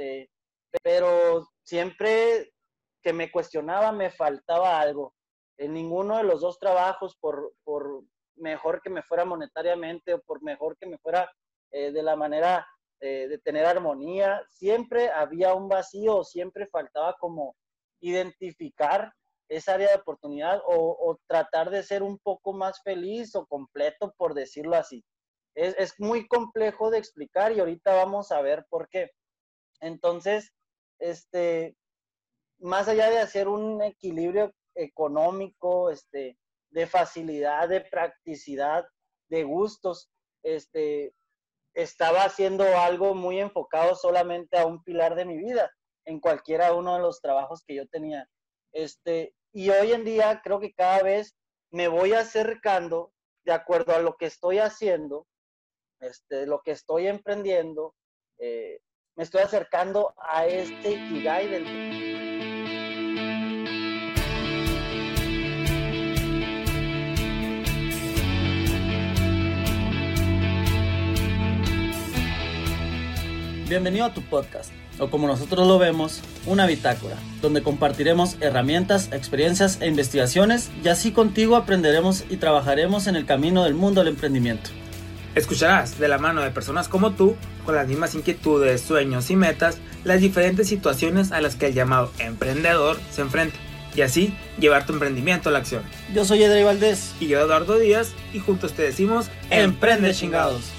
este, pero siempre que me cuestionaba me faltaba algo. En ninguno de los dos trabajos, por, por mejor que me fuera monetariamente o por mejor que me fuera eh, de la manera eh, de tener armonía, siempre había un vacío, siempre faltaba como identificar esa área de oportunidad o, tratar de ser un poco más feliz o completo, por decirlo así. Es, es, muy complejo de explicar y ahorita vamos a ver por qué. Entonces, este, más allá de hacer un equilibrio económico, este, de facilidad, de practicidad, de gustos, este, estaba haciendo algo muy enfocado solamente a un pilar de mi vida, en cualquiera uno de los trabajos que yo tenía. Este, y hoy en día creo que cada vez me voy acercando de acuerdo a lo que estoy haciendo, este, lo que estoy emprendiendo, eh, me estoy acercando a este Ikigai del... Bienvenido a tu podcast o como nosotros lo vemos, una bitácora, donde compartiremos herramientas, experiencias e investigaciones y así contigo aprenderemos y trabajaremos en el camino del mundo del emprendimiento. Escucharás de la mano de personas como tú, con las mismas inquietudes, sueños y metas, las diferentes situaciones a las que el llamado emprendedor se enfrenta y así llevar tu emprendimiento a la acción. Yo soy Edrey Valdés y yo Eduardo Díaz y juntos te decimos Emprende chingados.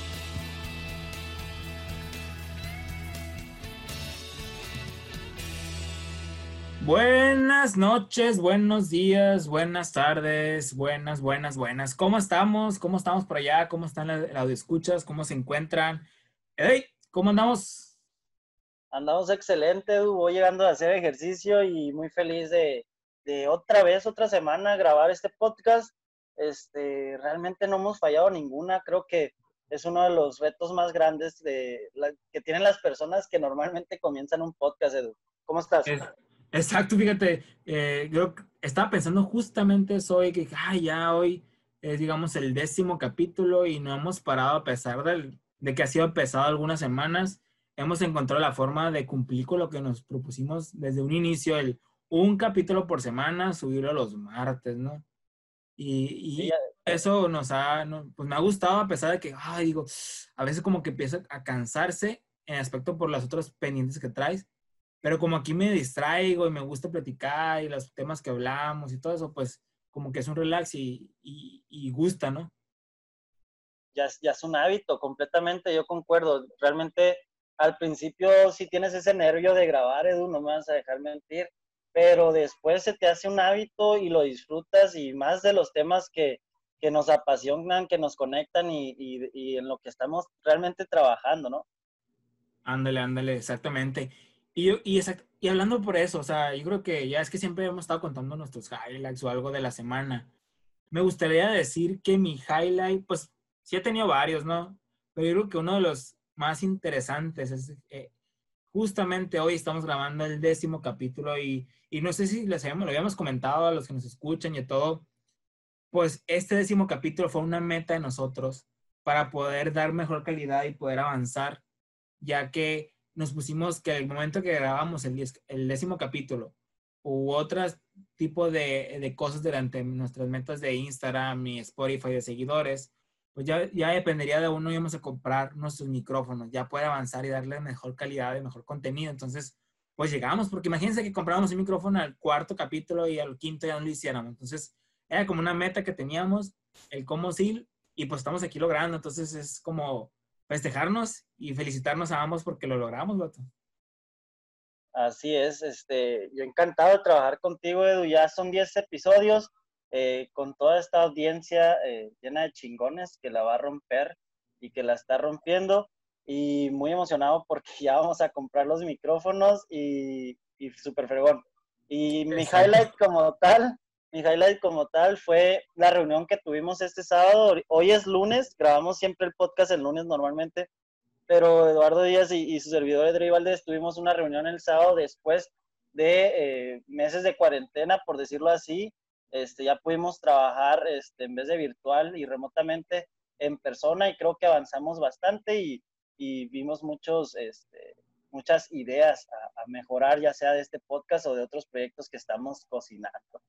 Buenas noches, buenos días, buenas tardes, buenas, buenas, buenas. ¿Cómo estamos? ¿Cómo estamos por allá? ¿Cómo están las escuchas? ¿Cómo se encuentran? Hey, ¿cómo andamos? Andamos excelente, Edu. Voy llegando a hacer ejercicio y muy feliz de, otra vez, otra semana, grabar este podcast. Este, realmente no hemos fallado ninguna. Creo que es uno de los retos más grandes de que tienen las personas que normalmente comienzan un podcast, Edu. ¿Cómo estás? Exacto, fíjate, eh, yo estaba pensando justamente eso hoy, que ay, ya hoy es, digamos, el décimo capítulo y no hemos parado a pesar del, de que ha sido pesado algunas semanas. Hemos encontrado la forma de cumplir con lo que nos propusimos desde un inicio, el un capítulo por semana, subirlo los martes, ¿no? Y, y eso nos ha, pues me ha gustado a pesar de que, ay, digo, a veces como que empieza a cansarse en aspecto por las otras pendientes que traes pero como aquí me distraigo y me gusta platicar y los temas que hablamos y todo eso, pues como que es un relax y, y, gusta, ¿no? Ya, ya es un hábito, completamente, yo concuerdo. Realmente al principio sí tienes ese nervio de grabar, Edu, no me vas a dejar mentir, pero después se te hace un hábito y lo disfrutas y más de los temas que, que nos apasionan, que nos conectan y, y, y en lo que estamos realmente trabajando, ¿no? Ándale, ándale, exactamente. Y, y, y hablando por eso, o sea, yo creo que ya es que siempre hemos estado contando nuestros highlights o algo de la semana. Me gustaría decir que mi highlight, pues sí he tenido varios, ¿no? Pero yo creo que uno de los más interesantes es eh, justamente hoy estamos grabando el décimo capítulo y, y no sé si les habíamos, lo habíamos comentado a los que nos escuchan y todo, pues este décimo capítulo fue una meta de nosotros para poder dar mejor calidad y poder avanzar, ya que nos pusimos que el momento que grabamos el, décimo capítulo u otros tipo de, de, cosas durante nuestras metas de Instagram y Spotify de seguidores, pues ya, ya dependería de uno íbamos a comprar nuestros micrófonos, ya poder avanzar y darle mejor calidad y mejor contenido. Entonces, pues llegamos, porque imagínense que comprábamos un micrófono al cuarto capítulo y al quinto ya no lo hiciéramos. Entonces, era como una meta que teníamos, el cómo sí, y pues estamos aquí logrando. Entonces, es como festejarnos y felicitarnos a ambos porque lo logramos, vato. Así es, este, yo encantado de trabajar contigo, Edu. Ya son 10 episodios eh, con toda esta audiencia eh, llena de chingones que la va a romper y que la está rompiendo. Y muy emocionado porque ya vamos a comprar los micrófonos y, y súper fregón. Y mi highlight como tal mi highlight como tal fue la reunión que tuvimos este sábado. Hoy es lunes, grabamos siempre el podcast el lunes normalmente, pero Eduardo Díaz y, su servidor Edrey Valdez tuvimos una reunión el sábado después de eh, meses de cuarentena, por decirlo así. Este, ya pudimos trabajar este, en vez de virtual y remotamente en persona y creo que avanzamos bastante y, y vimos muchos, este, muchas ideas a, mejorar, ya sea de este podcast o de otros proyectos que estamos cocinando.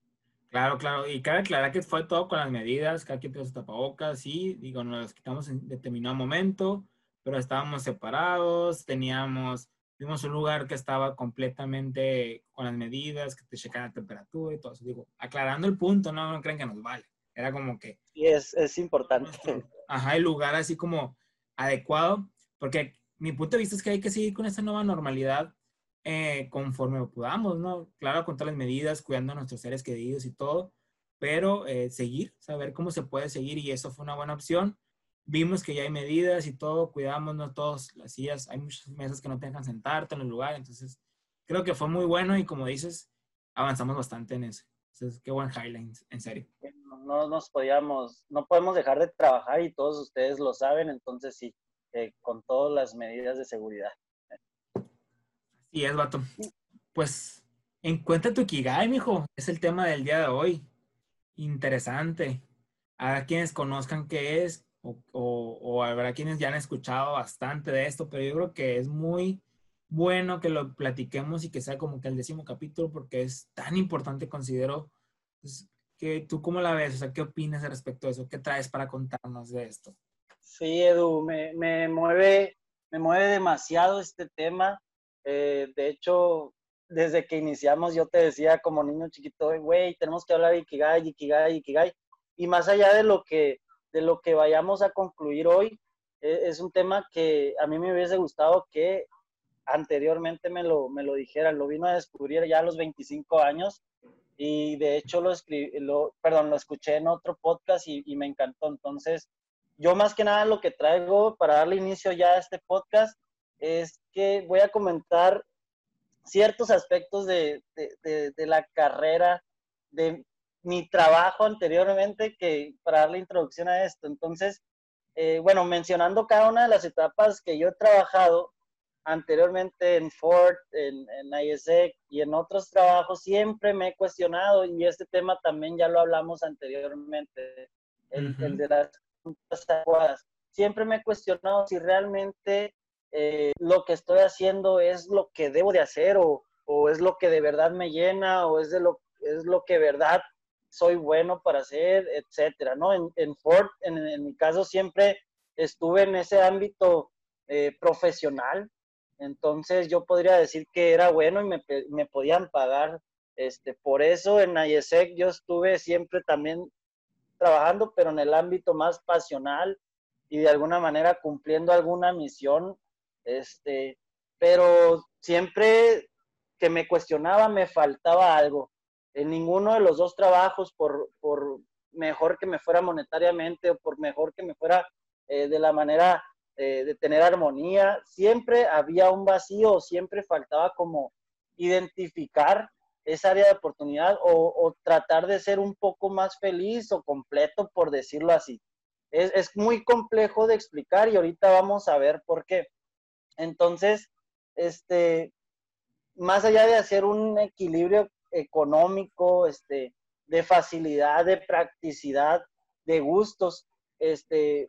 Claro, claro. Y cabe aclarar que fue todo con las medidas, cada quien puso tapabocas, sí, digo, nos las quitamos en determinado momento, pero estábamos separados, teníamos, vimos un lugar que estaba completamente con las medidas, que te checan la temperatura y todo eso. Digo, aclarando el punto, no, no creen que nos vale. Era como que... Sí, es, es importante. Ajá, el lugar así como adecuado, porque mi punto de vista es que hay que seguir con esta nueva normalidad eh, conforme podamos, ¿no? Claro, con todas las medidas, cuidando a nuestros seres queridos y todo, pero eh, seguir, saber cómo se puede seguir y eso fue una buena opción. Vimos que ya hay medidas y todo, cuidámonos todos las sillas, hay muchas mesas que no te dejan sentarte en el lugar, entonces creo que fue muy bueno y como dices, avanzamos bastante en eso. Entonces, qué buen highlight, en serio. No nos podíamos, no podemos dejar de trabajar y todos ustedes lo saben, entonces sí, eh, con todas las medidas de seguridad. Y es, vato. Pues encuentra tu Ikigai, mijo. Es el tema del día de hoy. Interesante. Habrá quienes conozcan qué es, o, o, habrá quienes ya han escuchado bastante de esto, pero yo creo que es muy bueno que lo platiquemos y que sea como que el décimo capítulo, porque es tan importante, considero. Pues, que ¿Tú cómo la ves? O sea, ¿qué opinas respecto a eso? ¿Qué traes para contarnos de esto? Sí, Edu, me, me mueve, me mueve demasiado este tema eh, de hecho, desde que iniciamos yo te decía como niño chiquito, güey, tenemos que hablar de Ikigai, Ikigai, Ikigai. Y más allá de lo que, de lo que vayamos a concluir hoy, e, es un tema que a mí me hubiese gustado que anteriormente me lo, me lo dijeran. Lo vino a descubrir ya a los 25 años y de hecho lo, escribí, lo, perdón, lo escuché en otro podcast y, y me encantó. Entonces, yo más que nada lo que traigo para darle inicio ya a este podcast es que voy a comentar ciertos aspectos de, la carrera, de mi trabajo anteriormente, que para darle introducción a esto. Entonces, eh, bueno, mencionando cada una de las etapas que yo he trabajado anteriormente en Ford, en, en ISEC y en otros trabajos, siempre me he cuestionado, y este tema también ya lo hablamos anteriormente, el, el de las. Siempre me he cuestionado si realmente eh, lo que estoy haciendo es lo que debo de hacer o, es lo que de verdad me llena o es, de lo, es lo que de verdad soy bueno para hacer, etcétera, ¿no? En, Ford, en, mi caso, siempre estuve en ese ámbito eh, profesional, entonces yo podría decir que era bueno y me, me podían pagar este, por eso. En IESEC yo estuve siempre también trabajando, pero en el ámbito más pasional y de alguna manera cumpliendo alguna misión este, pero siempre que me cuestionaba me faltaba algo. En ninguno de los dos trabajos, por, por mejor que me fuera monetariamente o por mejor que me fuera eh, de la manera eh, de tener armonía, siempre había un vacío, siempre faltaba como identificar esa área de oportunidad o, o, tratar de ser un poco más feliz o completo, por decirlo así. Es, es muy complejo de explicar y ahorita vamos a ver por qué. Entonces, este, más allá de hacer un equilibrio económico, este, de facilidad, de practicidad, de gustos, este,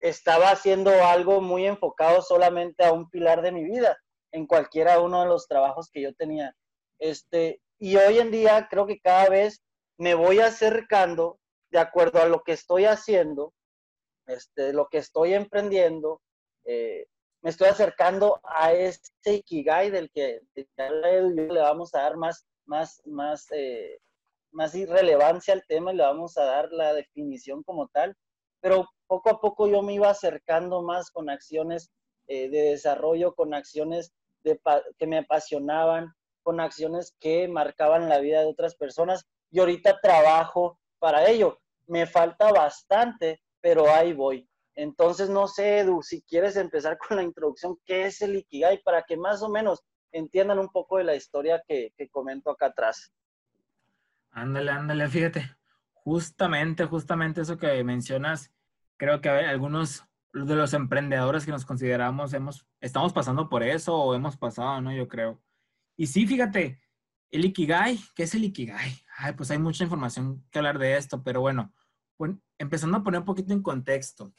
estaba haciendo algo muy enfocado solamente a un pilar de mi vida, en cualquiera uno de los trabajos que yo tenía. Este, y hoy en día creo que cada vez me voy acercando de acuerdo a lo que estoy haciendo, este, lo que estoy emprendiendo, eh, me estoy acercando a este Ikigai del que, le vamos a dar más, más, más, eh, más irrelevancia al tema y le vamos a dar la definición como tal. Pero poco a poco yo me iba acercando más con acciones eh, de desarrollo, con acciones que me apasionaban, con acciones que marcaban la vida de otras personas. Y ahorita trabajo para ello. Me falta bastante, pero ahí voy. Entonces, no sé, Edu, si quieres empezar con la introducción, ¿qué es el Ikigai? Para que más o menos entiendan un poco de la historia que, comento acá atrás. Ándale, ándale, fíjate. Justamente, justamente eso que mencionas, creo que algunos de los emprendedores que nos consideramos hemos, estamos pasando por eso o hemos pasado, ¿no? Yo creo. Y sí, fíjate, el Ikigai, ¿qué es el Ikigai? Ay, pues hay mucha información que hablar de esto, pero bueno, empezando a poner un poquito en contexto.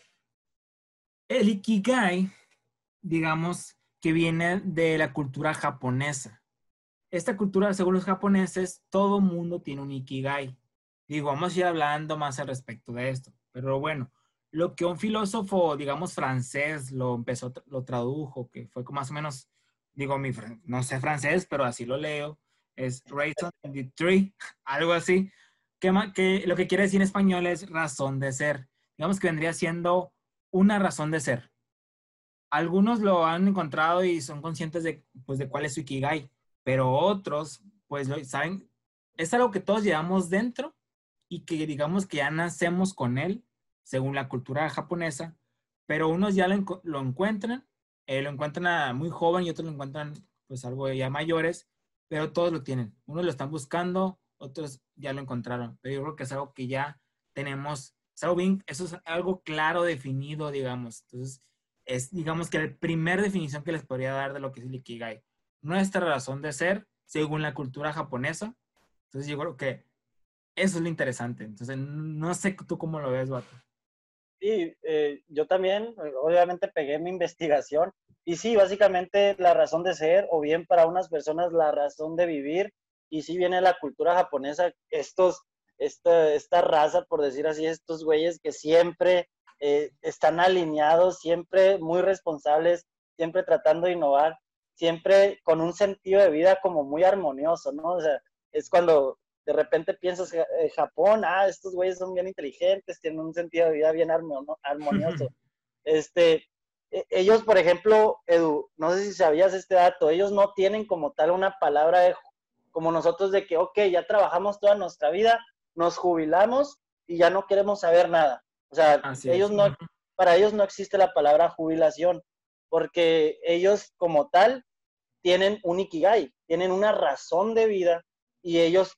El Ikigai, digamos que viene de la cultura japonesa. Esta cultura, según los japoneses, todo mundo tiene un ikigai. Digo, vamos a ir hablando más al respecto de esto. Pero bueno, lo que un filósofo, digamos, francés lo empezó, lo tradujo, que fue más o menos, digo, mi, no sé francés, pero así lo leo, es reason the tree, algo así, que, que lo que quiere decir en español es razón de ser. Digamos que vendría siendo una razón de ser algunos lo han encontrado y son conscientes de, pues, de cuál es su Ikigai, pero otros, pues, lo, saben, es algo que todos llevamos dentro y que digamos que ya nacemos con él, según la cultura japonesa, pero unos ya lo, encuentran, eh, lo encuentran muy joven y otros lo encuentran, pues, algo ya mayores, pero todos lo tienen. Unos lo están buscando, otros ya lo encontraron, pero yo creo que es algo que ya tenemos, eso es algo claro, definido, digamos. Entonces, es, digamos que la primera definición que les podría dar de lo que es el Ikigai. Nuestra razón de ser, según la cultura japonesa. Entonces, yo creo que eso es lo interesante. Entonces, no sé tú cómo lo ves, Vato. Sí, eh, yo también, obviamente, pegué mi investigación. Y sí, básicamente la razón de ser, o bien para unas personas la razón de vivir. Y sí viene la cultura japonesa, estos, esta, esta raza, por decir así, estos güeyes que siempre eh, están alineados, siempre muy responsables, siempre tratando de innovar, siempre con un sentido de vida como muy armonioso, ¿no? O sea, es cuando de repente piensas, eh, Japón, ah, estos güeyes son bien inteligentes, tienen un sentido de vida bien armonioso. este, e, ellos, por ejemplo, Edu, no sé si sabías este dato, ellos no tienen como tal una palabra de, como nosotros de que, ok, ya trabajamos toda nuestra vida, nos jubilamos y ya no queremos saber nada. O sea, ellos no, para ellos no existe la palabra jubilación, porque ellos como tal tienen un ikigai, tienen una razón de vida y ellos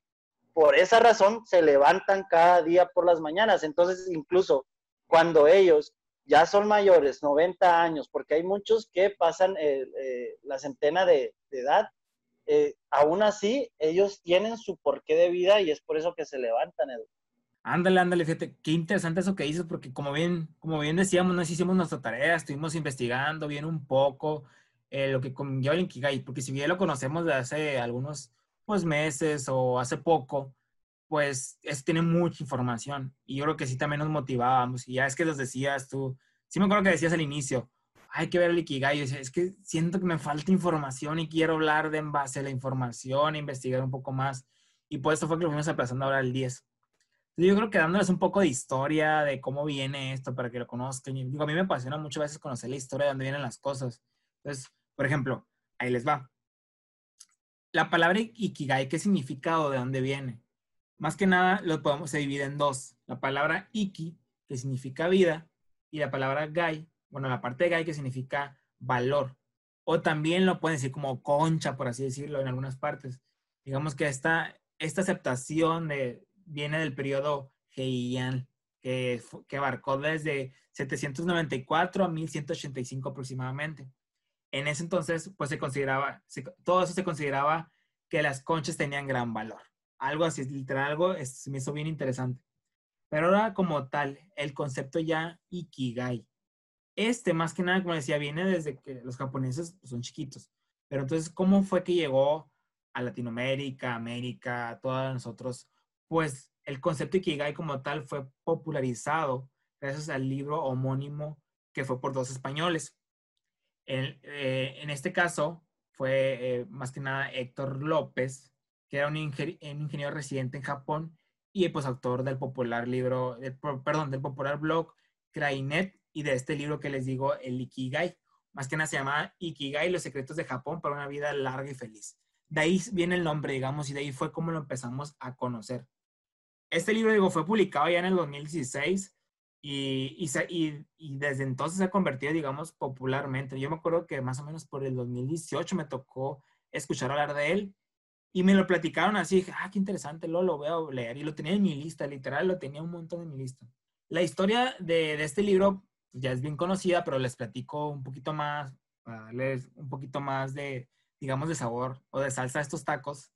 por esa razón se levantan cada día por las mañanas. Entonces, incluso cuando ellos ya son mayores, 90 años, porque hay muchos que pasan eh, eh, la centena de, edad, eh, aún así ellos tienen su porqué de vida y es por eso que se levantan. Ándale, ándale, fíjate, qué interesante eso que dices, porque como bien, como bien decíamos, nos hicimos nuestra tarea, estuvimos investigando bien un poco eh, lo que conlleva el Inkigai, porque si bien lo conocemos de hace algunos pues, meses o hace poco, pues es, tiene mucha información y yo creo que sí también nos motivábamos y ya es que los decías tú, sí me acuerdo que decías al inicio, hay que ver el Ikigai, es que siento que me falta información y quiero hablar de en base a la información, investigar un poco más y por eso fue que lo fuimos aplazando ahora el 10 yo creo que dándoles un poco de historia de cómo viene esto para que lo conozcan. Digo, a mí me apasiona muchas veces conocer la historia de dónde vienen las cosas. Entonces, por ejemplo, ahí les va. La palabra Ikigai, ¿qué significa o de dónde viene? Más que nada, lo podemos, se divide en dos. La palabra Iki, que significa vida, y la palabra Gai, bueno, la parte de Gai que significa valor. O también lo pueden decir como concha, por así decirlo, en algunas partes. Digamos que esta, esta aceptación de, viene del periodo Heian, que, que abarcó desde 794 a 1185 aproximadamente. En ese entonces, pues se consideraba, todo eso se consideraba que las conchas tenían gran valor. Algo así, literal, algo es, me hizo bien interesante. Pero ahora como tal, el concepto ya Ikigai. Este, más que nada, como decía, viene desde que los japoneses pues, son chiquitos. Pero entonces, ¿cómo fue que llegó a Latinoamérica, América, a todos nosotros? pues el concepto Ikigai como tal fue popularizado gracias al libro homónimo que fue por dos españoles. En, eh, este caso fue eh, más que nada Héctor López, que era un, ingeniero residente en Japón y pues autor del popular libro, perdón, del popular blog Krainet y de este libro que les digo, el Ikigai. Más que nada se llama Ikigai, los secretos de Japón para una vida larga y feliz. De ahí viene el nombre, digamos, y de ahí fue como lo empezamos a conocer. Este libro, digo, fue publicado ya en el 2016 y, y, y, desde entonces se ha convertido, digamos, popularmente. Yo me acuerdo que más o menos por el 2018 me tocó escuchar hablar de él y me lo platicaron así, dije, ah, qué interesante, lo, lo voy a leer. Y lo tenía en mi lista, literal, lo tenía un montón en mi lista. La historia de, de este libro ya es bien conocida, pero les platico un poquito más, para darles un poquito más de, digamos, de sabor o de salsa a estos tacos.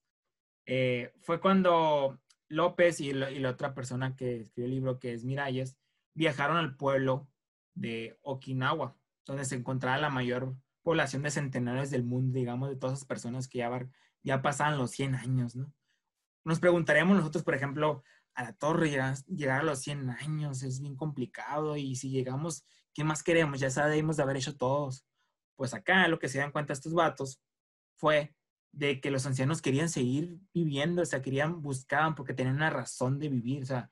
Eh, fue cuando López y, la otra persona que escribió el libro, que es Miralles, viajaron al pueblo de Okinawa, donde se encontraba la mayor población de centenarios del mundo, digamos, de todas esas personas que ya, ya pasaban los 100 años, ¿no? Nos preguntaríamos nosotros, por ejemplo, a la torre, llegar, a los 100 años es bien complicado y si llegamos, ¿qué más queremos? Ya sabemos de haber hecho todos. Pues acá lo que se dan cuenta estos vatos fue de que los ancianos querían seguir viviendo, o sea, querían, buscaban porque tenían una razón de vivir, o sea,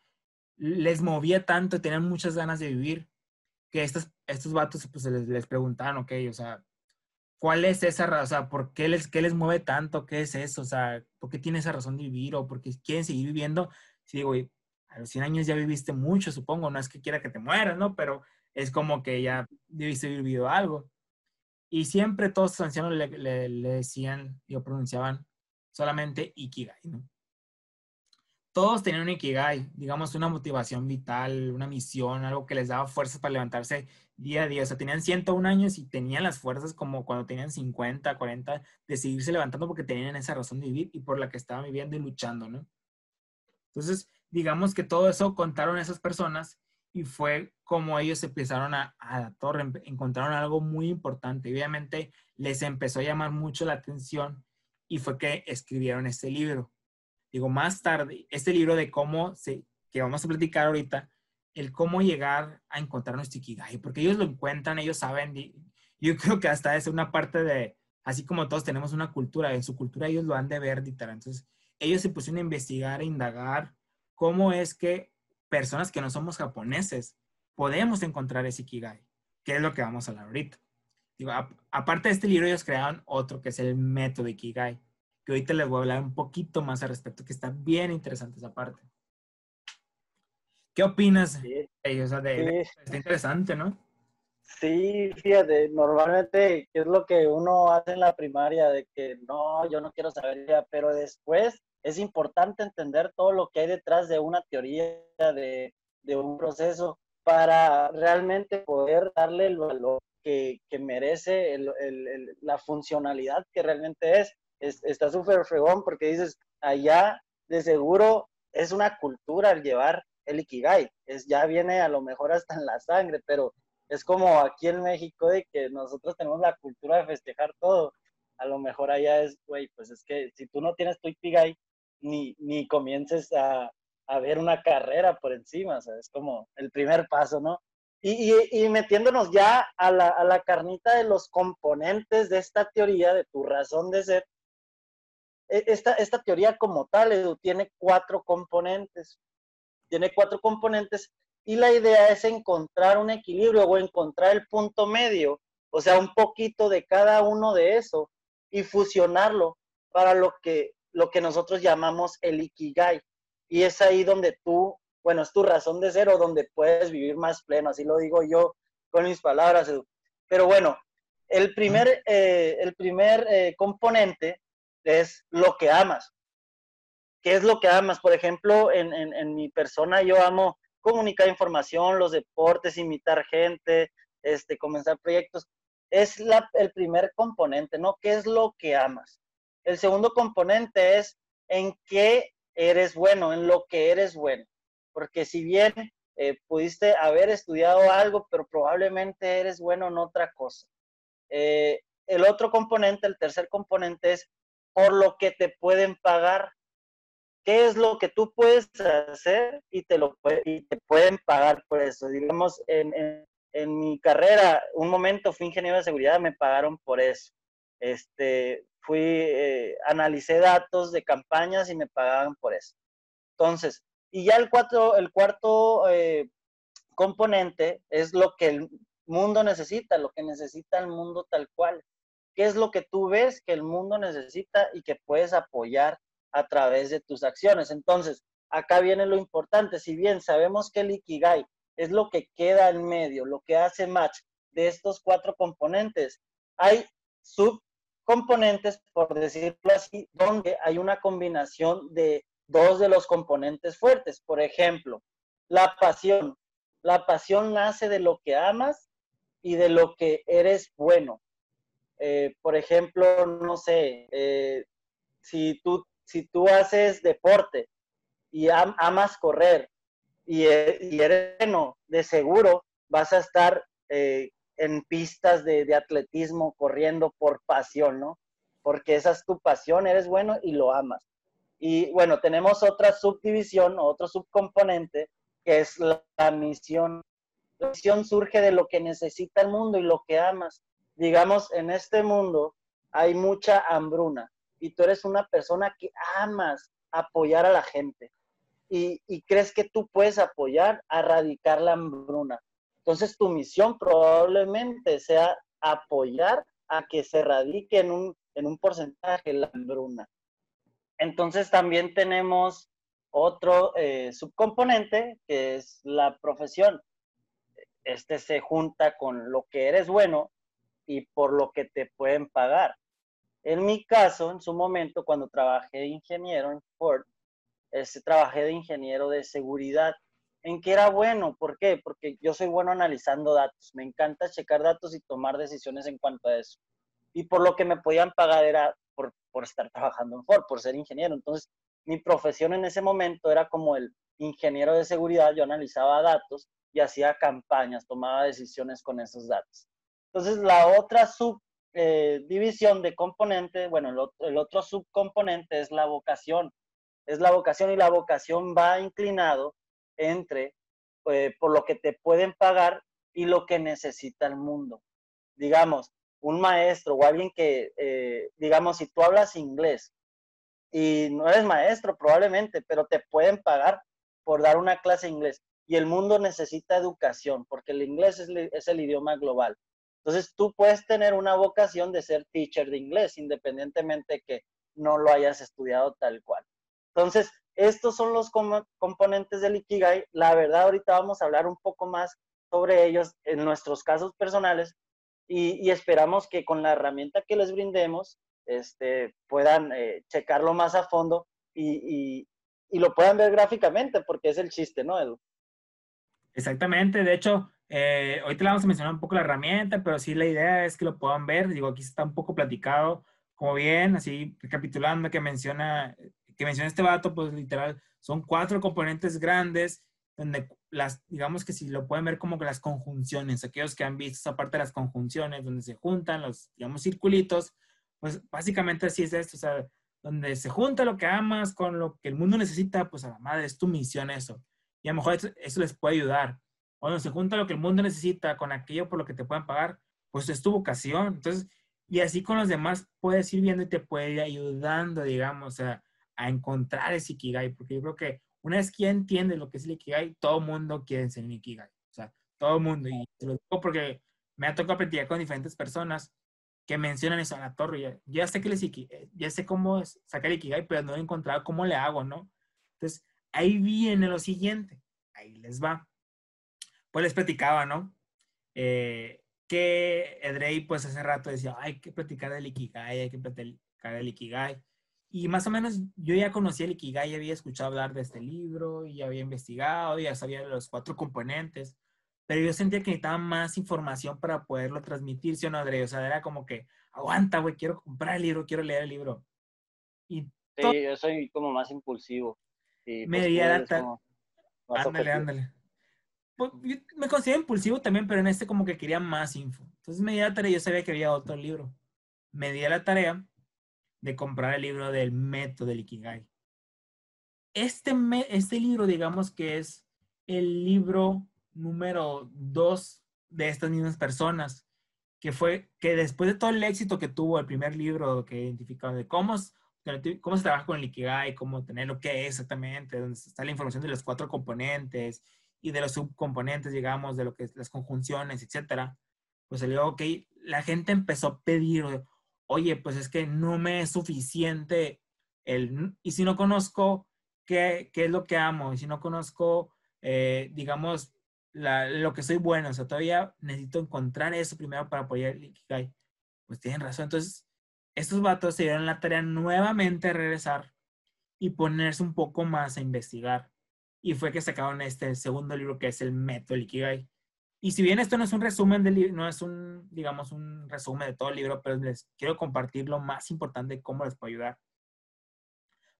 les movía tanto, tenían muchas ganas de vivir, que estos, estos vatos pues les, les preguntaban, ok, o sea, ¿cuál es esa razón? O sea, ¿por qué les, qué les mueve tanto? ¿Qué es eso? O sea, ¿por qué tienen esa razón de vivir? ¿O por qué quieren seguir viviendo? Si digo, a los 100 años ya viviste mucho, supongo, no es que quiera que te mueras, ¿no? Pero es como que ya debiste haber vivido algo. Y siempre todos los ancianos le, le, decían, o pronunciaban solamente Ikigai, ¿no? Todos tenían un Ikigai, digamos, una motivación vital, una misión, algo que les daba fuerzas para levantarse día a día. O sea, tenían 101 años y tenían las fuerzas como cuando tenían 50, 40, de seguirse levantando porque tenían esa razón de vivir y por la que estaban viviendo y luchando, ¿no? Entonces, digamos que todo eso contaron esas personas y fue como ellos empezaron a, a la torre, encontraron algo muy importante. Obviamente les empezó a llamar mucho la atención y fue que escribieron este libro. Digo, más tarde, este libro de cómo se, que vamos a platicar ahorita, el cómo llegar a encontrar nuestro Ikigai, porque ellos lo encuentran, ellos saben, yo creo que hasta es una parte de, así como todos tenemos una cultura, en su cultura ellos lo han de ver, literal. Entonces, ellos se pusieron a investigar, a indagar cómo es que personas que no somos japoneses podemos encontrar ese Ikigai, que es lo que vamos a hablar ahorita. Digo, aparte de este libro, ellos crearon otro que es el método Ikigai, que ahorita les voy a hablar un poquito más al respecto, que está bien interesante esa parte. ¿Qué opinas? Sí. está interesante, ¿no? Sí, fíjate, normalmente, ¿qué es lo que uno hace en la primaria? De que no, yo no quiero saber ya, pero después es importante entender todo lo que hay detrás de una teoría, de, un proceso, para realmente poder darle el valor que, merece, la funcionalidad que realmente es. está súper fregón porque dices, allá de seguro es una cultura el llevar el Ikigai, es, ya viene a lo mejor hasta en la sangre, pero es como aquí en México de que nosotros tenemos la cultura de festejar todo. A lo mejor allá es, güey, pues es que si tú no tienes tu Ikigai, ni, ni comiences a, a, ver una carrera por encima, o sea, es como el primer paso, ¿no? Y, y, metiéndonos ya a la, a la, carnita de los componentes de esta teoría, de tu razón de ser, e, esta, esta teoría como tal, Edu, tiene cuatro componentes. Tiene cuatro componentes y la idea es encontrar un equilibrio o encontrar el punto medio, o sea, un poquito de cada uno de eso y fusionarlo para lo que lo que nosotros llamamos el ikigai. Y es ahí donde tú, bueno, es tu razón de ser o donde puedes vivir más pleno, así lo digo yo con mis palabras, Edu. Pero bueno, el primer, eh, el primer eh, componente es lo que amas. ¿Qué es lo que amas? Por ejemplo, en, en, mi persona yo amo comunicar información, los deportes, imitar gente, este, comenzar proyectos. Es la, el primer componente, ¿no? ¿Qué es lo que amas? El segundo componente es en qué eres bueno, en lo que eres bueno. Porque si bien eh, pudiste haber estudiado algo, pero probablemente eres bueno en otra cosa. Eh, el otro componente, el tercer componente es por lo que te pueden pagar. ¿Qué es lo que tú puedes hacer y te, lo, y te pueden pagar por eso? Digamos, en, en mi carrera, un momento fui ingeniero de seguridad, me pagaron por eso. Este, fui, eh, analicé datos de campañas y me pagaban por eso. Entonces, y ya el, cuatro, el cuarto eh, componente es lo que el mundo necesita, lo que necesita el mundo tal cual. ¿Qué es lo que tú ves que el mundo necesita y que puedes apoyar a través de tus acciones? Entonces, acá viene lo importante. Si bien sabemos que el Ikigai es lo que queda en medio, lo que hace match de estos cuatro componentes, hay sub componentes, por decirlo así, donde hay una combinación de dos de los componentes fuertes. Por ejemplo, la pasión. La pasión nace de lo que amas y de lo que eres bueno. Eh, por ejemplo, no sé, eh, si, tú, si tú haces deporte y amas correr eh, y, eres bueno, de seguro vas a estar en pistas de, atletismo, corriendo por pasión, ¿no? Porque esa es tu pasión, eres bueno y lo amas. Y bueno, tenemos otra subdivisión, otro subcomponente, que es la, misión. La misión surge de lo que necesita el mundo y lo que amas. Digamos, en este mundo hay mucha hambruna y tú eres una persona que amas apoyar a la gente y crees que tú puedes apoyar a erradicar la hambruna. Entonces tu misión probablemente sea apoyar a que se erradique en un, en un porcentaje la hambruna. Entonces también tenemos otro eh, subcomponente que es la profesión. Este se junta con lo que eres bueno y por lo que te pueden pagar. En mi caso, en su momento, cuando trabajé de ingeniero en Ford, este, trabajé de ingeniero de seguridad. ¿En qué era bueno? ¿Por qué? Porque yo soy bueno analizando datos. Me encanta checar datos y tomar decisiones en cuanto a eso. Y por lo que me podían pagar era por, estar trabajando en Ford, por ser ingeniero. Entonces, mi profesión en ese momento era como el ingeniero de seguridad, yo analizaba datos y hacía campañas, tomaba decisiones con esos datos. Entonces, la otra subdivisión eh, de componente, bueno, el, otro subcomponente es la vocación. Es la vocación y la vocación va inclinado entre eh, por lo que te pueden pagar y lo que necesita el mundo. Digamos, un maestro o alguien que, eh, digamos, si tú hablas inglés y no eres maestro probablemente, pero te pueden pagar por dar una clase de inglés. Y el mundo necesita educación, porque el inglés es, es el idioma global. Entonces tú puedes tener una vocación de ser teacher de inglés, independientemente que no lo hayas estudiado tal cual. Entonces, estos son los componentes del Ikigai. La verdad, ahorita vamos a hablar un poco más sobre ellos en nuestros casos personales, y, esperamos que con la herramienta que les brindemos este, puedan eh, checarlo más a fondo y, lo puedan ver gráficamente, porque es el chiste, ¿no, Edu? Exactamente, de hecho, eh, hoy te vamos a mencionar un poco la herramienta, pero sí la idea es que lo puedan ver. Digo, aquí está un poco platicado, como bien, así recapitulando que menciona, que menciona este vato, pues literal, son cuatro componentes grandes donde las, digamos que si lo pueden ver como que las conjunciones, aquellos que han visto esa parte de las conjunciones, donde se juntan los, digamos, circulitos, pues básicamente así es esto, o sea, donde se junta lo que amas con lo que el mundo necesita, pues a la madre es tu misión eso. Y a lo mejor eso, les puede ayudar. Cuando se junta lo que el mundo necesita con aquello por lo que te pueden pagar, pues es tu vocación. Entonces, y así con los demás puedes ir viendo y te puede ir ayudando, digamos, a, a encontrar ese Ikigai, porque yo creo que una vez que entiende lo que es el Ikigai, todo mundo quiere ser un Ikigai. O sea, todo mundo. Y te lo digo porque me ha tocado platicar con diferentes personas que mencionan eso a la torre. Ya, ya sé que les eh, ya sé cómo sacar el Ikigai, pero no he encontrado cómo le hago, ¿no? Entonces, ahí viene lo siguiente. Ahí les va. Pues les platicaba, ¿no? Eh, que Edrey, pues hace rato decía, hay que platicar del Ikigai, hay que platicar del Ikigai. Y más o menos yo ya conocía el Ikigai, ya había escuchado hablar de este libro, y había investigado, ya sabía de los cuatro componentes, pero yo sentía que necesitaba más información para poderlo transmitir, ¿sí o no, André? O sea, era como que, aguanta, güey, quiero comprar el libro, quiero leer el libro. Y sí, yo soy como más impulsivo. Y me pues, Ándale, ándale. Pues, me considero impulsivo también, pero en este como que quería más info. Entonces me di la tarea, yo sabía que había otro libro. Me di la tarea de comprar el libro del método del Ikigai. Este, este libro, digamos que es el libro número dos de estas mismas personas, que fue que después de todo el éxito que tuvo el primer libro que identificaba de cómo, cómo se trabaja con el Ikigai, cómo tener lo que es exactamente, donde está la información de los cuatro componentes y de los subcomponentes, digamos, de lo que es las conjunciones, etcétera, pues salió, ok, la gente empezó a pedir, oye, pues es que no me es suficiente el, y si no conozco qué, qué es lo que amo, y si no conozco, eh, digamos, lo que soy bueno, o sea, todavía necesito encontrar eso primero para apoyar el Ikigai. Pues tienen razón. Entonces, estos vatos se dieron la tarea nuevamente de regresar y ponerse un poco más a investigar. Y fue que sacaron este segundo libro que es el método Ikigai. Y si bien esto no es un resumen del libro, no es un, digamos, un resumen de todo el libro, pero les quiero compartir lo más importante de cómo les puedo ayudar.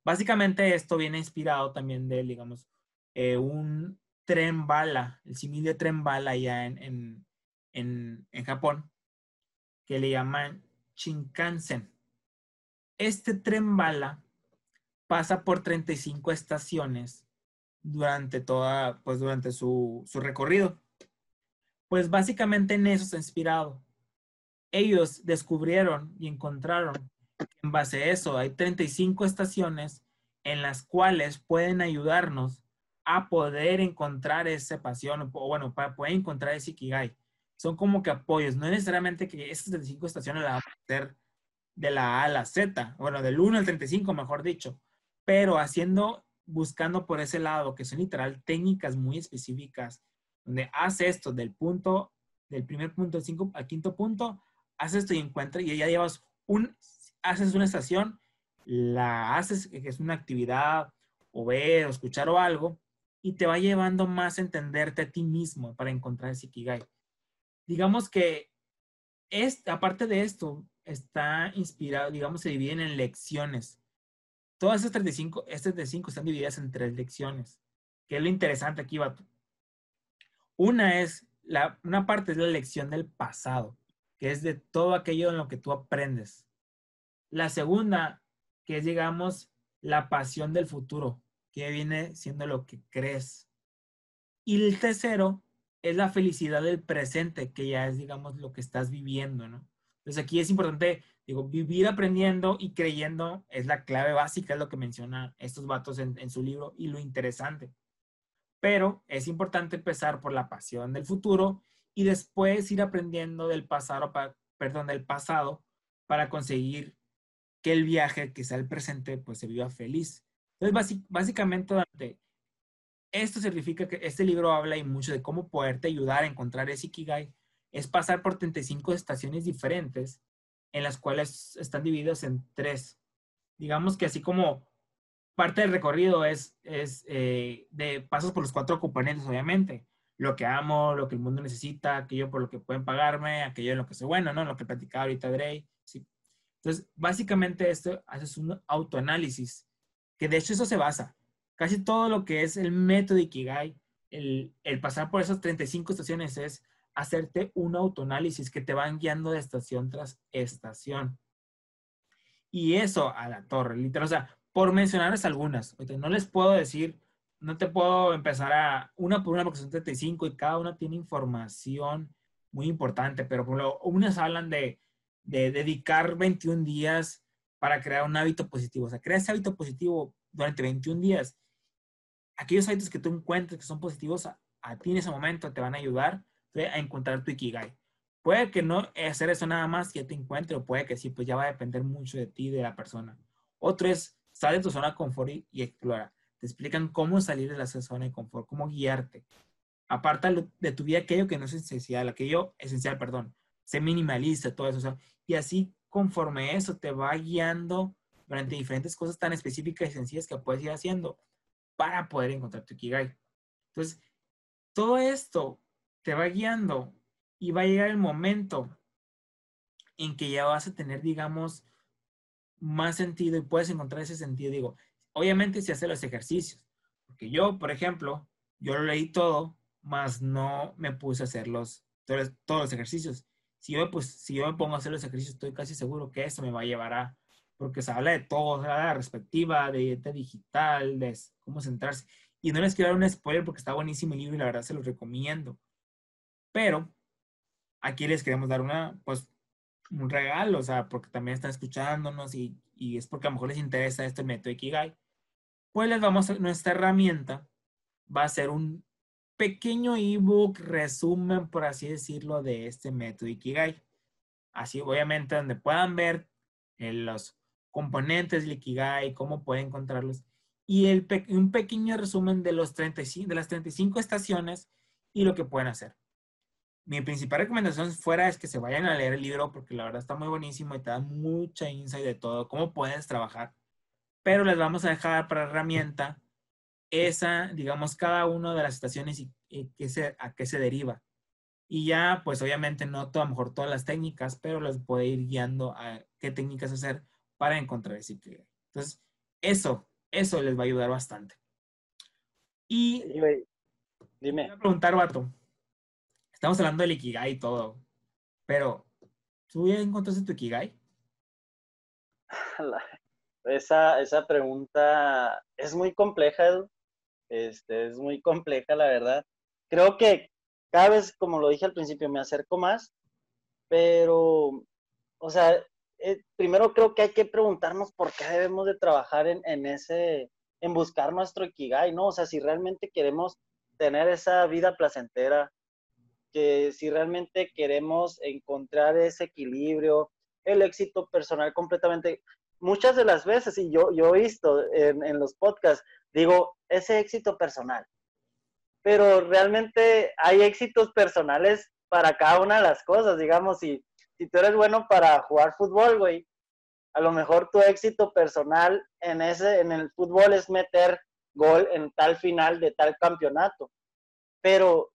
Básicamente esto viene inspirado también de, digamos, eh, un tren bala, el simil de tren bala ya en, en, en Japón que le llaman Shinkansen. Este tren bala pasa por 35 estaciones durante toda, pues durante su, su recorrido. Pues básicamente en eso se ha inspirado. Ellos descubrieron y encontraron en base a eso hay 35 estaciones en las cuales pueden ayudarnos a poder encontrar esa pasión, o bueno, para poder encontrar ese Ikigai. Son como que apoyos, no necesariamente que esas 35 estaciones las vamos a hacer de la A a la Z, bueno, del 1 al 35, mejor dicho, pero haciendo, buscando por ese lado, que son literal técnicas muy específicas, donde hace esto del punto, del primer punto al, cinco, al quinto punto, haces esto y encuentras, y ya llevas un, haces una estación, la haces, que es una actividad, o ver, o escuchar o algo, y te va llevando más a entenderte a ti mismo para encontrar ese Ikigai. Digamos que, es, aparte de esto, está inspirado, digamos, se dividen en lecciones. Todas estas 35, estas 35 están divididas en tres lecciones, que es lo interesante aquí, Bato. Una es, la, una parte es la lección del pasado, que es de todo aquello en lo que tú aprendes. La segunda, que es, digamos, la pasión del futuro, que viene siendo lo que crees. Y el tercero es la felicidad del presente, que ya es, digamos, lo que estás viviendo, ¿no? Entonces aquí es importante, digo, vivir aprendiendo y creyendo es la clave básica, es lo que mencionan estos vatos en, su libro y lo interesante. Pero es importante empezar por la pasión del futuro y después ir aprendiendo del pasado, para conseguir que el viaje, que sea el presente, pues se viva feliz. Entonces, básicamente, esto significa que este libro habla y mucho de cómo poderte ayudar a encontrar ese Ikigai. Es pasar por 35 estaciones diferentes en las cuales están divididas en tres. Digamos que así como parte del recorrido es, es eh, de pasos por los cuatro componentes, obviamente. Lo que amo, lo que el mundo necesita, aquello por lo que pueden pagarme, aquello en lo que soy bueno, ¿no? Lo que platicaba ahorita Dre. Sí. Entonces, básicamente esto haces un autoanálisis que de hecho eso se basa. Casi todo lo que es el método Ikigai, el, el pasar por esas 35 estaciones es hacerte un autoanálisis que te van guiando de estación tras estación. Y eso a la torre, literal. O sea, por mencionarles algunas, no les puedo decir, no te puedo empezar a una por una porque son 35 y cada una tiene información muy importante, pero por lo, unas hablan de, de dedicar 21 días para crear un hábito positivo. O sea, crea ese hábito positivo durante 21 días. Aquellos hábitos que tú encuentres que son positivos a, ti en ese momento te van a ayudar a encontrar tu Ikigai. Puede que no hacer eso nada más que te encuentre, o puede que sí, pues ya va a depender mucho de ti, de la persona. Otro es, sal de tu zona de confort y, y explora. Te explican cómo salir de la zona de confort, cómo guiarte. Aparta de tu vida aquello que no es esencial, aquello esencial, perdón. Se minimaliza todo eso. O sea, y así conforme eso te va guiando durante diferentes cosas tan específicas y sencillas que puedes ir haciendo para poder encontrar tu Ikigai. Entonces, todo esto te va guiando y va a llegar el momento en que ya vas a tener, digamos, más sentido y puedes encontrar ese sentido. Digo, obviamente si haces los ejercicios, porque yo, por ejemplo, yo lo leí todo, más no me puse a hacer los, todos, todos los ejercicios si yo, pues, si yo me pongo a hacer los ejercicios, estoy casi seguro que eso me va a llevar a, porque se habla de todo, de la perspectiva, de dieta digital, de cómo centrarse. Y no les quiero dar un spoiler porque está buenísimo el libro y la verdad se los recomiendo. Pero aquí les queremos dar una, pues, un regalo, o sea, porque también están escuchándonos y, y es porque a lo mejor les interesa este método Ikigai. Pues les vamos a, nuestra herramienta va a ser un pequeño ebook resumen, por así decirlo, de este método Ikigai. Así, obviamente, donde puedan ver eh, los componentes del Ikigai, cómo pueden encontrarlos, y el un pequeño resumen de, los 35, de las 35 estaciones y lo que pueden hacer. Mi principal recomendación fuera es que se vayan a leer el libro porque la verdad está muy buenísimo y te da mucha insight de todo, cómo puedes trabajar. Pero les vamos a dejar para herramienta esa, digamos, cada una de las estaciones y, a qué se deriva. Y ya, pues obviamente no a lo mejor todas las técnicas, pero las puede ir guiando a qué técnicas hacer para encontrar ese equilibrio. Entonces, eso, eso les va a ayudar bastante. Y dime. Voy a preguntar, Vato, estamos hablando del Ikigai y todo, pero ¿tú ya encontraste tu Ikigai? Esa, esa pregunta es muy compleja. Este, es muy compleja, la verdad. Creo que cada vez, como lo dije al principio, me acerco más, pero, o sea, eh, primero creo que hay que preguntarnos por qué debemos de trabajar en, en, ese, en buscar nuestro Ikigai, ¿no? O sea, si realmente queremos tener esa vida placentera, si realmente queremos encontrar ese equilibrio, el éxito personal completamente, muchas de las veces, y yo, yo he visto en, en los podcasts, digo, ese éxito personal, pero realmente hay éxitos personales para cada una de las cosas, digamos, si, si tú eres bueno para jugar fútbol, güey, a lo mejor tu éxito personal en ese, en el fútbol es meter gol en tal final de tal campeonato, pero,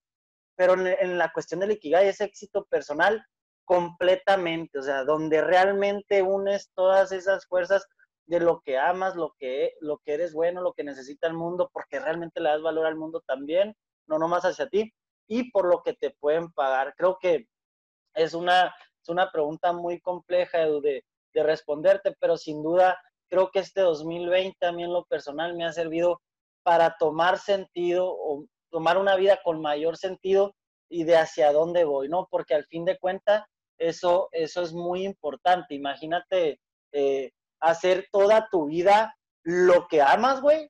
pero en, en la cuestión del Ikigai es éxito personal completamente, o sea, donde realmente unes todas esas fuerzas de lo que amas, lo que, lo que eres bueno, lo que necesita el mundo, porque realmente le das valor al mundo también, no nomás hacia ti, y por lo que te pueden pagar. Creo que es una, es una pregunta muy compleja de, de responderte, pero sin duda creo que este 2020 a mí en lo personal me ha servido para tomar sentido o tomar una vida con mayor sentido y de hacia dónde voy, ¿no? Porque al fin de cuentas, eso, eso es muy importante. Imagínate eh, hacer toda tu vida lo que amas, güey,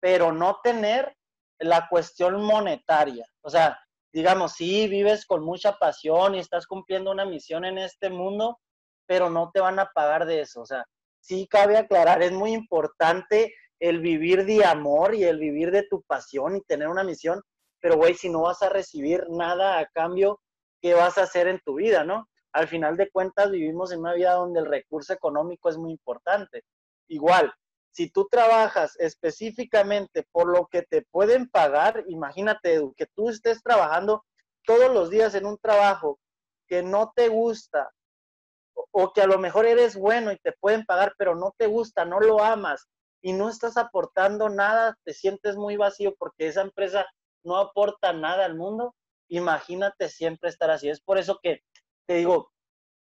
pero no tener la cuestión monetaria. O sea, digamos, sí, vives con mucha pasión y estás cumpliendo una misión en este mundo, pero no te van a pagar de eso. O sea, sí cabe aclarar, es muy importante el vivir de amor y el vivir de tu pasión y tener una misión, pero güey, si no vas a recibir nada a cambio, ¿qué vas a hacer en tu vida, no? al final de cuentas vivimos en una vida donde el recurso económico es muy importante. Igual, si tú trabajas específicamente por lo que te pueden pagar, imagínate, que tú estés trabajando todos los días en un trabajo que no te gusta o que a lo mejor eres bueno y te pueden pagar, pero no te gusta, no lo amas y no estás aportando nada, te sientes muy vacío porque esa empresa no aporta nada al mundo, imagínate siempre estar así. Es por eso que te digo,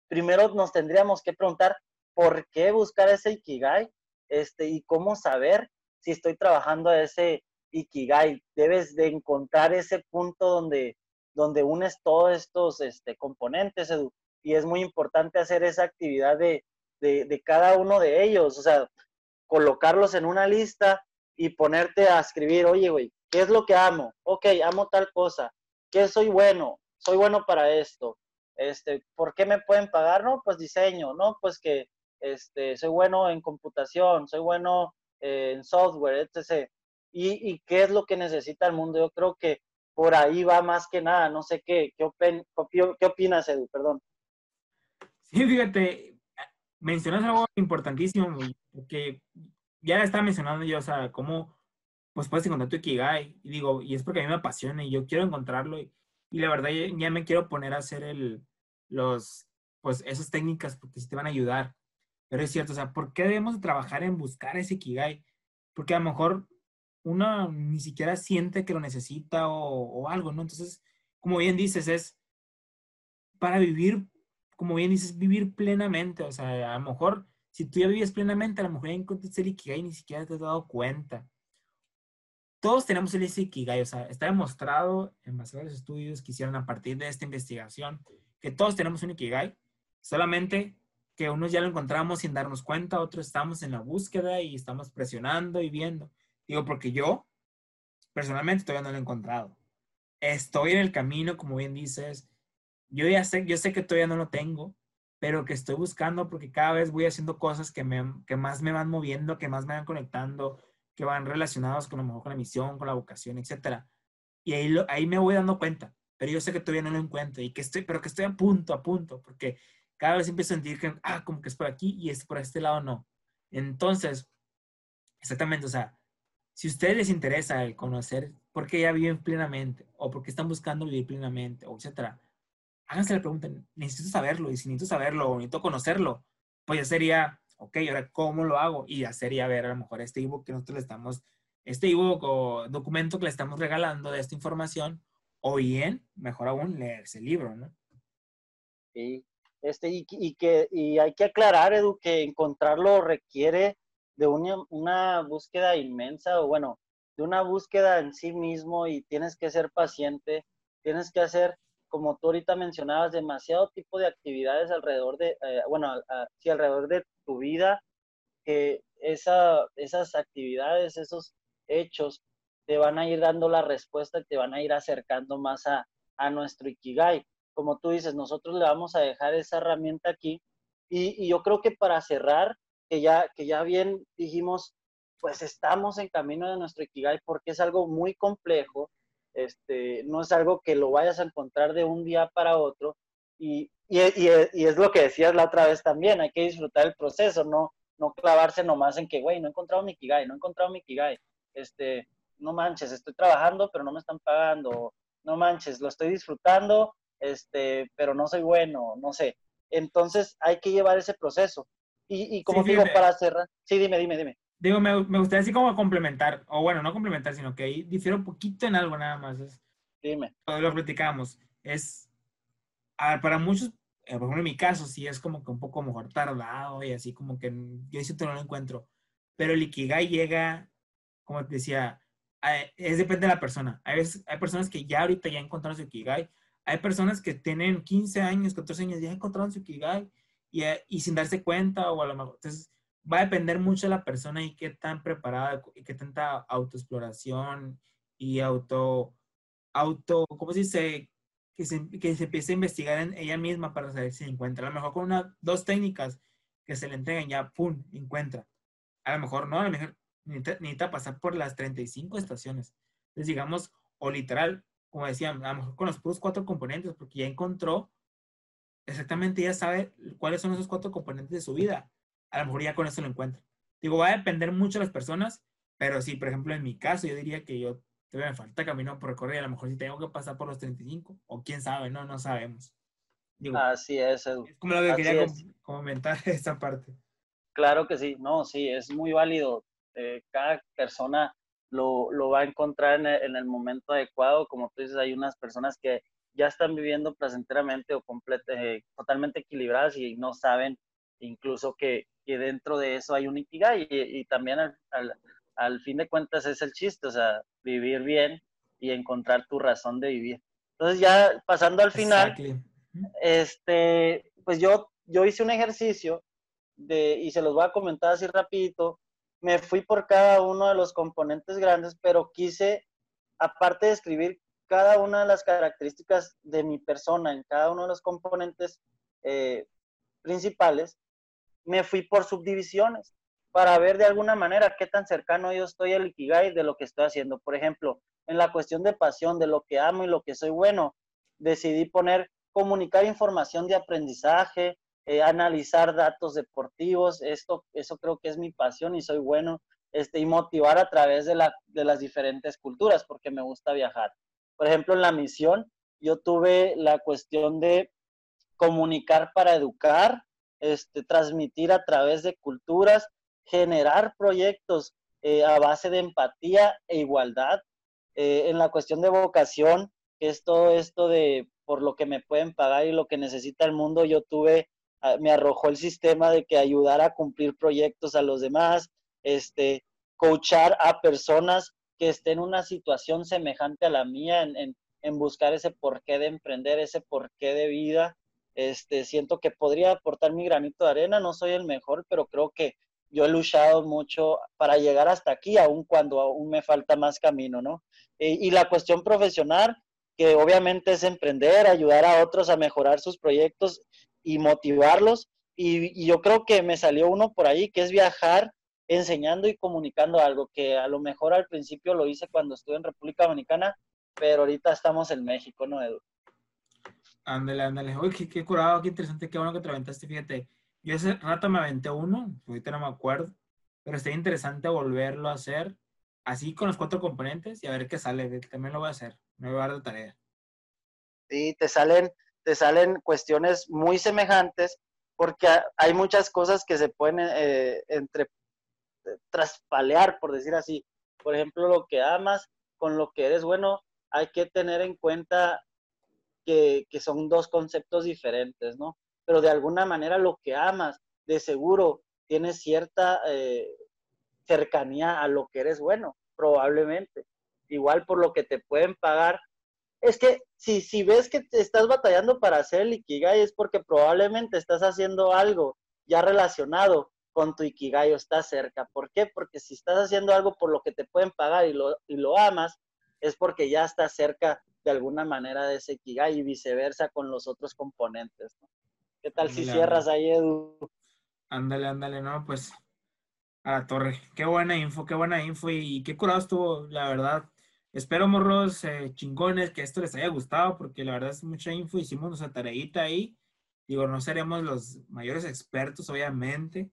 primero nos tendríamos que preguntar por qué buscar ese Ikigai este, y cómo saber si estoy trabajando a ese Ikigai. Debes de encontrar ese punto donde, donde unes todos estos este, componentes. Y es muy importante hacer esa actividad de, de, de cada uno de ellos, o sea, colocarlos en una lista y ponerte a escribir, oye, güey, ¿qué es lo que amo? Ok, amo tal cosa. ¿Qué soy bueno? Soy bueno para esto este, ¿por qué me pueden pagar? No, pues diseño, ¿no? Pues que este, soy bueno en computación, soy bueno en software, etc. ¿Y, ¿Y, qué es lo que necesita el mundo? Yo creo que por ahí va más que nada. No sé qué, qué, qué opinas, Edu, perdón. Sí, fíjate, mencionas algo importantísimo, porque ya estaba mencionando yo, o sea, cómo pues puedes encontrar tu Ikigai, y digo, y es porque a mí me apasiona y yo quiero encontrarlo, y, y la verdad ya, me quiero poner a hacer el, los, pues esas técnicas porque sí te van a ayudar. Pero es cierto, o sea, ¿por qué debemos trabajar en buscar ese Ikigai? Porque a lo mejor uno ni siquiera siente que lo necesita o, o algo, ¿no? Entonces, como bien dices, es para vivir, como bien dices, vivir plenamente. O sea, a lo mejor si tú ya vives plenamente, a lo mejor ya encontraste el Ikigai y ni siquiera te has dado cuenta todos tenemos el Ikigai, o sea, está demostrado en base a los estudios que hicieron a partir de esta investigación que todos tenemos un Ikigai, solamente que unos ya lo encontramos sin darnos cuenta, otros estamos en la búsqueda y estamos presionando y viendo. Digo, porque yo personalmente todavía no lo he encontrado. Estoy en el camino, como bien dices. Yo ya sé, yo sé que todavía no lo tengo, pero que estoy buscando porque cada vez voy haciendo cosas que, me, que más me van moviendo, que más me van conectando, que van relacionados con lo mejor con la misión, con la vocación, etcétera. Y ahí, ahí me voy dando cuenta, pero yo sé que todavía no lo encuentro y que estoy, pero que estoy a punto, a punto, porque cada vez empiezo a sentir que, ah, como que es por aquí y es por este lado no. Entonces, exactamente, o sea, si a ustedes les interesa el conocer por qué ya viven plenamente o por qué están buscando vivir plenamente, etcétera, háganse la pregunta, necesito saberlo y si necesito saberlo o necesito conocerlo, pues ya sería ok, ahora cómo lo hago y ya sería ver a lo mejor este ebook que nosotros le estamos, este ebook o documento que le estamos regalando de esta información, o bien, mejor aún, leerse el libro, ¿no? Sí, este, y, y, que, y hay que aclarar, Edu, que encontrarlo requiere de una, una búsqueda inmensa, o bueno, de una búsqueda en sí mismo y tienes que ser paciente, tienes que hacer, como tú ahorita mencionabas, demasiado tipo de actividades alrededor de, eh, bueno, sí, alrededor de tu vida, que esa, esas actividades, esos hechos te van a ir dando la respuesta y te van a ir acercando más a, a nuestro Ikigai. Como tú dices, nosotros le vamos a dejar esa herramienta aquí y, y yo creo que para cerrar, que ya, que ya bien dijimos, pues estamos en camino de nuestro Ikigai porque es algo muy complejo, este, no es algo que lo vayas a encontrar de un día para otro y, y, y, es lo que decías la otra vez también, hay que disfrutar el proceso, no, no clavarse nomás en que, güey, no he encontrado mi Ikigai, no he encontrado mi Ikigai, este, no manches, estoy trabajando pero no me están pagando, no manches, lo estoy disfrutando, este, pero no soy bueno, no sé. Entonces hay que llevar ese proceso. Y, y como digo, para cerrar, sí, dime, dime, dime. Digo, me, me, gustaría así como complementar, o bueno, no complementar, sino que ahí difiere un poquito en algo nada más. Es, dime. Lo platicamos. Es, a para muchos, eh, por ejemplo, en mi caso, sí es como que un poco mejor tardado y así como que yo siento no lo encuentro. Pero el Ikigai llega, como te decía, es depende de la persona. Hay, veces, hay personas que ya ahorita ya encontraron su Ikigai. Hay personas que tienen 15 años, 14 años, ya encontraron su Ikigai y, eh, y sin darse cuenta o a lo mejor. Entonces, va a depender mucho de la persona y qué tan preparada y qué tanta autoexploración y auto, auto, ¿cómo se dice? Que se, que se empiece a investigar en ella misma para saber si encuentra. A lo mejor con una, dos técnicas que se le entreguen ya, ¡pum!, encuentra. A lo mejor no, a lo mejor necesita, pasar por las 35 estaciones. Entonces, digamos, o literal, como decía, a lo mejor con los puros cuatro componentes, porque ya encontró exactamente, ya sabe cuáles son esos cuatro componentes de su vida. A lo mejor ya con eso lo encuentra. Digo, va a depender mucho de las personas, pero sí, por ejemplo, en mi caso, yo diría que yo todavía me falta camino por recorrer, a lo mejor si tengo que pasar por los 35, o quién sabe, no, no sabemos. Así es, Edu. Es como lo que quería comentar esta parte. Claro que sí, no, sí, es muy válido eh, cada persona lo, lo, va a encontrar en el, en el, momento adecuado. Como tú dices, hay unas personas que ya están viviendo placenteramente o eh, totalmente equilibradas y no saben incluso que, que, dentro de eso hay un Ikigai y, y también al, al, al, fin de cuentas es el chiste, o sea, vivir bien y encontrar tu razón de vivir. Entonces ya pasando al final, exactly. este, pues yo, yo hice un ejercicio de, y se los voy a comentar así rapidito, me fui por cada uno de los componentes grandes, pero quise, aparte de escribir cada una de las características de mi persona en cada uno de los componentes eh, principales, me fui por subdivisiones para ver de alguna manera qué tan cercano yo estoy al Ikigai de lo que estoy haciendo. Por ejemplo, en la cuestión de pasión, de lo que amo y lo que soy bueno, decidí poner comunicar información de aprendizaje, eh, analizar datos deportivos, esto, eso creo que es mi pasión y soy bueno, este, y motivar a través de, la, de las diferentes culturas, porque me gusta viajar. Por ejemplo, en la misión, yo tuve la cuestión de comunicar para educar, este, transmitir a través de culturas, generar proyectos eh, a base de empatía e igualdad. Eh, en la cuestión de vocación, que es todo esto de por lo que me pueden pagar y lo que necesita el mundo, yo tuve me arrojó el sistema de que ayudar a cumplir proyectos a los demás, este, coachar a personas que estén en una situación semejante a la mía, en, en, en, buscar ese porqué de emprender, ese porqué de vida. Este, siento que podría aportar mi granito de arena, no soy el mejor, pero creo que yo he luchado mucho para llegar hasta aquí, aun cuando aún me falta más camino, ¿no? y la cuestión profesional, que obviamente es emprender, ayudar a otros a mejorar sus proyectos y motivarlos. Y, y, yo creo que me salió uno por ahí, que es viajar enseñando y comunicando algo, que a lo mejor al principio lo hice cuando estuve en República Dominicana, pero ahorita estamos en México, ¿no, Edu? Ándale, ándale. Uy, qué, qué, curado, qué interesante, qué bueno que te aventaste. Fíjate, yo hace rato me aventé uno, ahorita no me acuerdo, pero está interesante volverlo a hacer así con los cuatro componentes y a ver qué sale. También lo voy a hacer, me voy a dar de tarea. Sí, te salen, te salen cuestiones muy semejantes porque hay muchas cosas que se pueden eh, entre traspalear, por decir así. Por ejemplo, lo que amas con lo que eres bueno, hay que tener en cuenta que, son dos conceptos diferentes, ¿no? Pero de alguna manera lo que amas, de seguro, tiene cierta eh, cercanía a lo que eres bueno, probablemente. Igual por lo que te pueden pagar. Es que si, si ves que te estás batallando para hacer el Ikigai es porque probablemente estás haciendo algo ya relacionado con tu Ikigai o estás cerca. ¿Por qué? Porque si estás haciendo algo por lo que te pueden pagar y lo, y lo amas, es porque ya estás cerca de alguna manera de ese Ikigai y viceversa con los otros componentes. ¿Qué tal si cierras ahí, Edu? Ándale, ándale, no, pues a la torre. Qué buena info, qué buena info y, qué curado estuvo, la verdad. Espero, morros eh, chingones, que esto les haya gustado porque la verdad es mucha info. Hicimos nuestra tareita ahí. Digo, no seremos los mayores expertos, obviamente,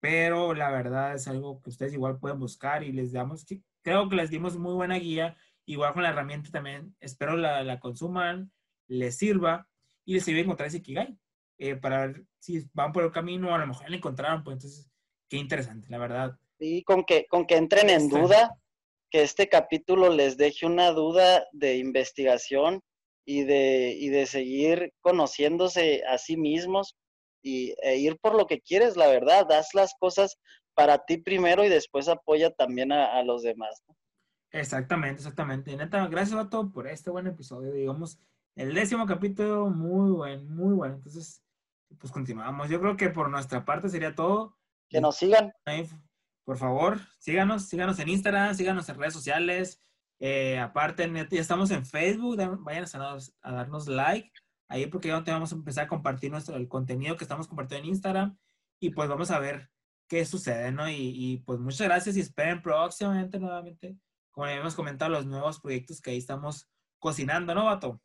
pero la verdad es algo que ustedes igual pueden buscar y les damos, creo que les dimos muy buena guía Igual con la herramienta también, espero la, la consuman, les sirva y les sirva encontrar ese Ikigai. Eh, para ver si van por el camino, a lo mejor la encontraron, pues entonces, qué interesante, la verdad. Sí, con que, con que entren en duda, que este capítulo les deje una duda de investigación y de, y de seguir conociéndose a sí mismos y, e ir por lo que quieres, la verdad, haz las cosas para ti primero y después apoya también a, a los demás. ¿no? Exactamente, exactamente. Neta, gracias a todos por este buen episodio. Digamos, el décimo capítulo, muy bueno, muy bueno. Entonces, pues continuamos. Yo creo que por nuestra parte sería todo. Que nos sigan. Por favor, síganos, síganos en Instagram, síganos en redes sociales. Eh, aparte, ya estamos en Facebook, vayan a, a, darnos like ahí porque ya vamos a empezar a compartir nuestro, el contenido que estamos compartiendo en Instagram y pues vamos a ver qué sucede, ¿no? Y, y pues muchas gracias y esperen próximamente nuevamente como ya hemos comentado, los nuevos proyectos que ahí estamos cocinando, ¿no, Vato?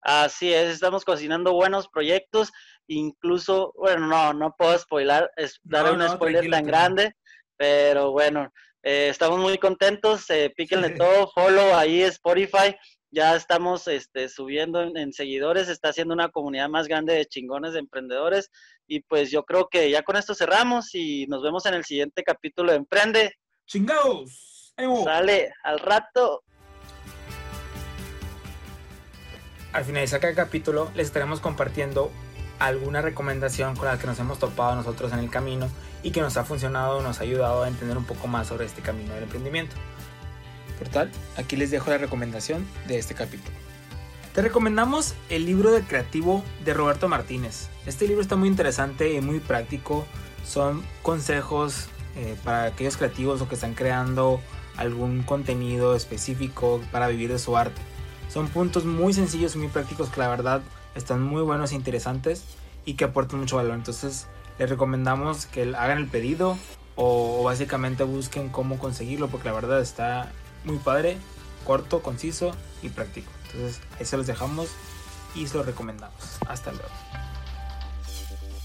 Así es, estamos cocinando buenos proyectos, incluso, bueno, no, no puedo spoiler, es, dar un spoiler tan grande, pero bueno, eh, estamos muy contentos, eh, píquenle todo, follow ahí Spotify, ya estamos este, subiendo en, en, seguidores, está haciendo una comunidad más grande de chingones de emprendedores y pues yo creo que ya con esto cerramos y nos vemos en el siguiente capítulo de Emprende. Chingados. Sale al rato. Al finalizar cada capítulo les estaremos compartiendo alguna recomendación con la que nos hemos topado nosotros en el camino y que nos ha funcionado, nos ha ayudado a entender un poco más sobre este camino del emprendimiento. Por tal, aquí les dejo la recomendación de este capítulo. Te recomendamos el libro de creativo de Roberto Martínez. Este libro está muy interesante y muy práctico. Son consejos eh, para aquellos creativos o que están creando algún contenido específico para vivir de su arte. Son puntos muy sencillos y muy prácticos que la verdad están muy buenos e interesantes y que aportan mucho valor. Entonces les recomendamos que hagan el pedido o, básicamente busquen cómo conseguirlo porque la verdad está muy padre, corto, conciso y práctico. Entonces ahí se los dejamos y se los recomendamos. Hasta luego.